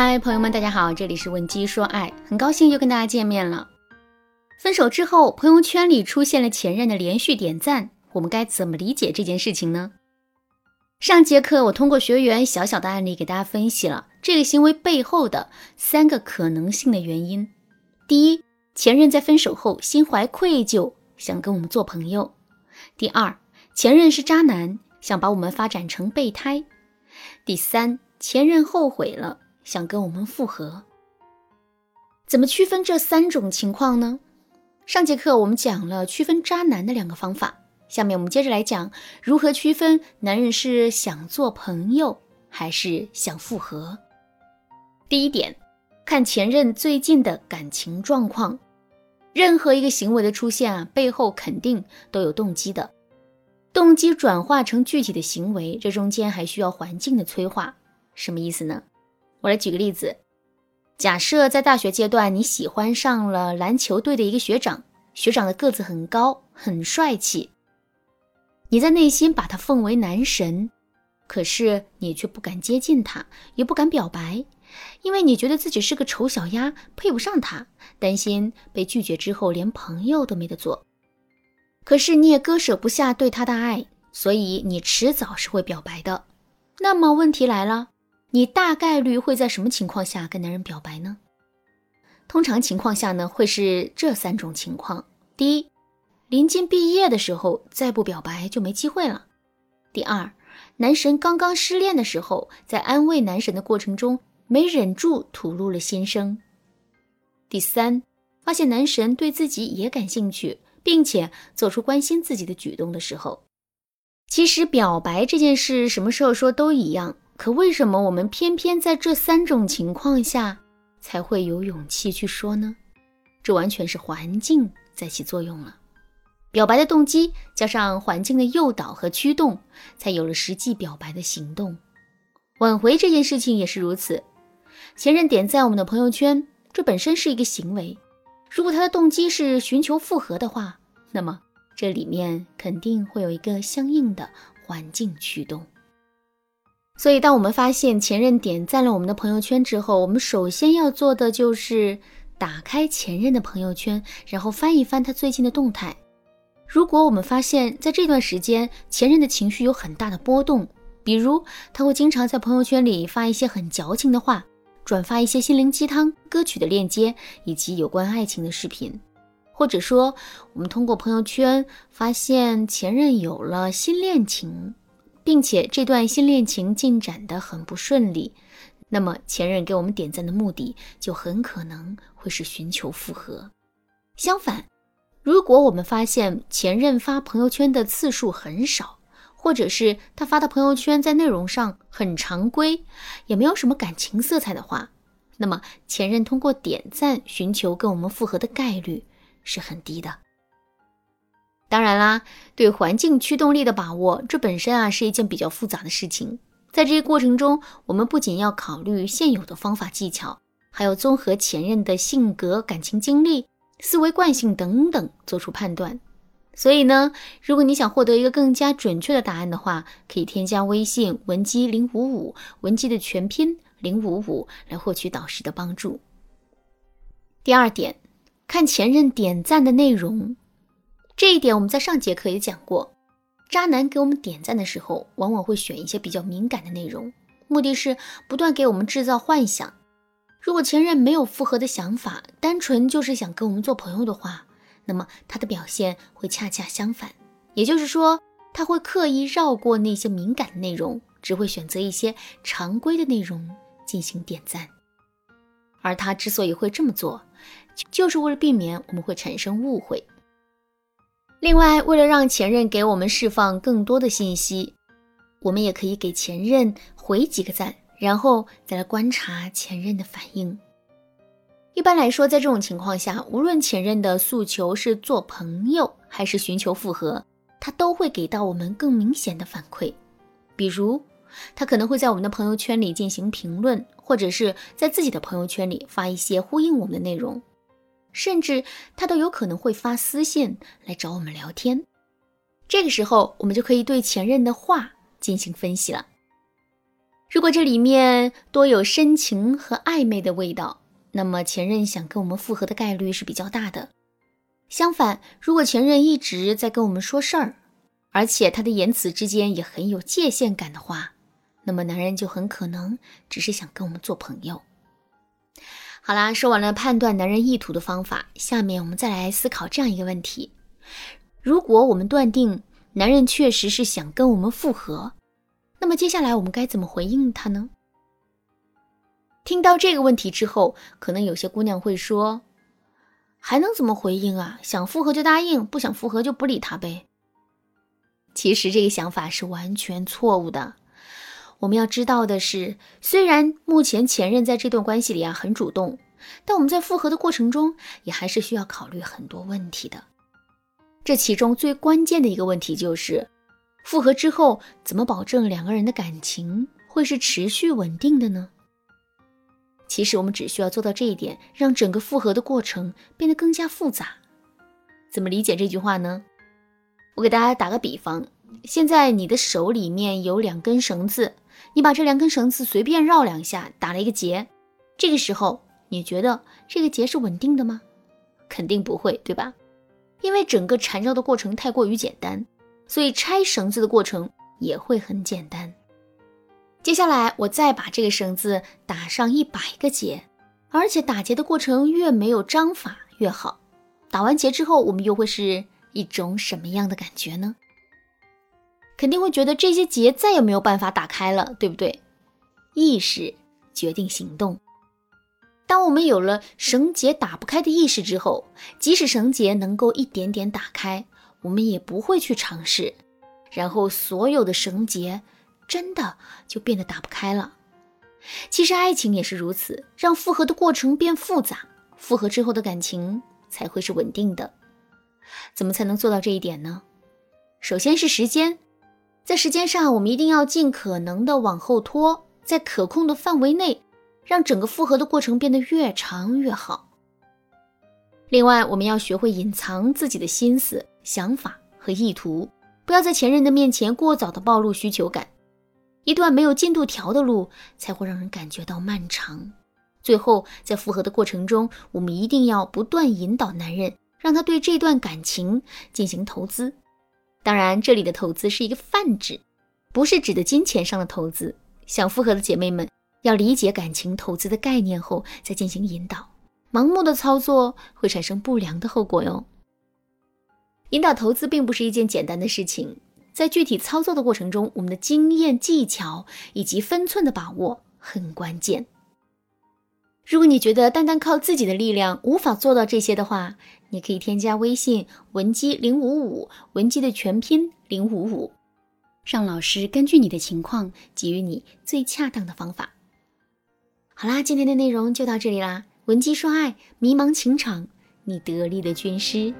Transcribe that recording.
嗨，朋友们，大家好，这里是问鸡说爱，很高兴又跟大家见面了。分手之后，朋友圈里出现了前任的连续点赞，我们该怎么理解这件事情呢？上节课我通过学员小小的案例给大家分析了这个行为背后的三个可能性的原因。第一，前任在分手后心怀愧疚，想跟我们做朋友；第二，前任是渣男，想把我们发展成备胎；第三，前任后悔了。想跟我们复合，怎么区分这三种情况呢？上节课我们讲了区分渣男的两个方法，下面我们接着来讲如何区分男人是想做朋友还是想复合。第一点，看前任最近的感情状况。任何一个行为的出现啊，背后肯定都有动机的，动机转化成具体的行为，这中间还需要环境的催化。什么意思呢？我来举个例子，假设在大学阶段你喜欢上了篮球队的一个学长，学长的个子很高，很帅气，你在内心把他奉为男神，可是你却不敢接近他，也不敢表白，因为你觉得自己是个丑小鸭，配不上他，担心被拒绝之后连朋友都没得做。可是你也割舍不下对他的爱，所以你迟早是会表白的。那么问题来了。你大概率会在什么情况下跟男人表白呢？通常情况下呢，会是这三种情况：第一，临近毕业的时候再不表白就没机会了；第二，男神刚刚失恋的时候，在安慰男神的过程中没忍住吐露了心声；第三，发现男神对自己也感兴趣，并且做出关心自己的举动的时候。其实表白这件事，什么时候说都一样。可为什么我们偏偏在这三种情况下才会有勇气去说呢？这完全是环境在起作用了。表白的动机加上环境的诱导和驱动，才有了实际表白的行动。挽回这件事情也是如此。前任点赞我们的朋友圈，这本身是一个行为。如果他的动机是寻求复合的话，那么这里面肯定会有一个相应的环境驱动。所以，当我们发现前任点赞了我们的朋友圈之后，我们首先要做的就是打开前任的朋友圈，然后翻一翻他最近的动态。如果我们发现，在这段时间前任的情绪有很大的波动，比如他会经常在朋友圈里发一些很矫情的话，转发一些心灵鸡汤歌曲的链接，以及有关爱情的视频，或者说我们通过朋友圈发现前任有了新恋情。并且这段新恋情进展的很不顺利，那么前任给我们点赞的目的就很可能会是寻求复合。相反，如果我们发现前任发朋友圈的次数很少，或者是他发的朋友圈在内容上很常规，也没有什么感情色彩的话，那么前任通过点赞寻求跟我们复合的概率是很低的。当然啦，对环境驱动力的把握，这本身啊是一件比较复杂的事情。在这些过程中，我们不仅要考虑现有的方法技巧，还要综合前任的性格、感情经历、思维惯性等等做出判断。所以呢，如果你想获得一个更加准确的答案的话，可以添加微信文姬零五五，文姬的全拼零五五，来获取导师的帮助。第二点，看前任点赞的内容。这一点我们在上节课也讲过，渣男给我们点赞的时候，往往会选一些比较敏感的内容，目的是不断给我们制造幻想。如果前任没有复合的想法，单纯就是想跟我们做朋友的话，那么他的表现会恰恰相反，也就是说，他会刻意绕过那些敏感的内容，只会选择一些常规的内容进行点赞。而他之所以会这么做，就是为了避免我们会产生误会。另外，为了让前任给我们释放更多的信息，我们也可以给前任回几个赞，然后再来观察前任的反应。一般来说，在这种情况下，无论前任的诉求是做朋友还是寻求复合，他都会给到我们更明显的反馈。比如，他可能会在我们的朋友圈里进行评论，或者是在自己的朋友圈里发一些呼应我们的内容。甚至他都有可能会发私信来找我们聊天，这个时候我们就可以对前任的话进行分析了。如果这里面多有深情和暧昧的味道，那么前任想跟我们复合的概率是比较大的。相反，如果前任一直在跟我们说事儿，而且他的言辞之间也很有界限感的话，那么男人就很可能只是想跟我们做朋友。好啦，说完了判断男人意图的方法，下面我们再来思考这样一个问题：如果我们断定男人确实是想跟我们复合，那么接下来我们该怎么回应他呢？听到这个问题之后，可能有些姑娘会说：“还能怎么回应啊？想复合就答应，不想复合就不理他呗。”其实这个想法是完全错误的。我们要知道的是，虽然目前前任在这段关系里啊很主动，但我们在复合的过程中也还是需要考虑很多问题的。这其中最关键的一个问题就是，复合之后怎么保证两个人的感情会是持续稳定的呢？其实我们只需要做到这一点，让整个复合的过程变得更加复杂。怎么理解这句话呢？我给大家打个比方，现在你的手里面有两根绳子。你把这两根绳子随便绕两下，打了一个结。这个时候，你觉得这个结是稳定的吗？肯定不会，对吧？因为整个缠绕的过程太过于简单，所以拆绳子的过程也会很简单。接下来，我再把这个绳子打上一百个结，而且打结的过程越没有章法越好。打完结之后，我们又会是一种什么样的感觉呢？肯定会觉得这些结再也没有办法打开了，对不对？意识决定行动。当我们有了绳结打不开的意识之后，即使绳结能够一点点打开，我们也不会去尝试。然后所有的绳结真的就变得打不开了。其实爱情也是如此，让复合的过程变复杂，复合之后的感情才会是稳定的。怎么才能做到这一点呢？首先是时间。在时间上，我们一定要尽可能的往后拖，在可控的范围内，让整个复合的过程变得越长越好。另外，我们要学会隐藏自己的心思、想法和意图，不要在前任的面前过早的暴露需求感。一段没有进度条的路，才会让人感觉到漫长。最后，在复合的过程中，我们一定要不断引导男人，让他对这段感情进行投资。当然，这里的投资是一个泛指，不是指的金钱上的投资。想复合的姐妹们要理解感情投资的概念后再进行引导，盲目的操作会产生不良的后果哟。引导投资并不是一件简单的事情，在具体操作的过程中，我们的经验、技巧以及分寸的把握很关键。如果你觉得单单靠自己的力量无法做到这些的话，你可以添加微信文姬零五五，文姬的全拼零五五，让老师根据你的情况给予你最恰当的方法。好啦，今天的内容就到这里啦，文姬说爱，迷茫情场，你得力的军师。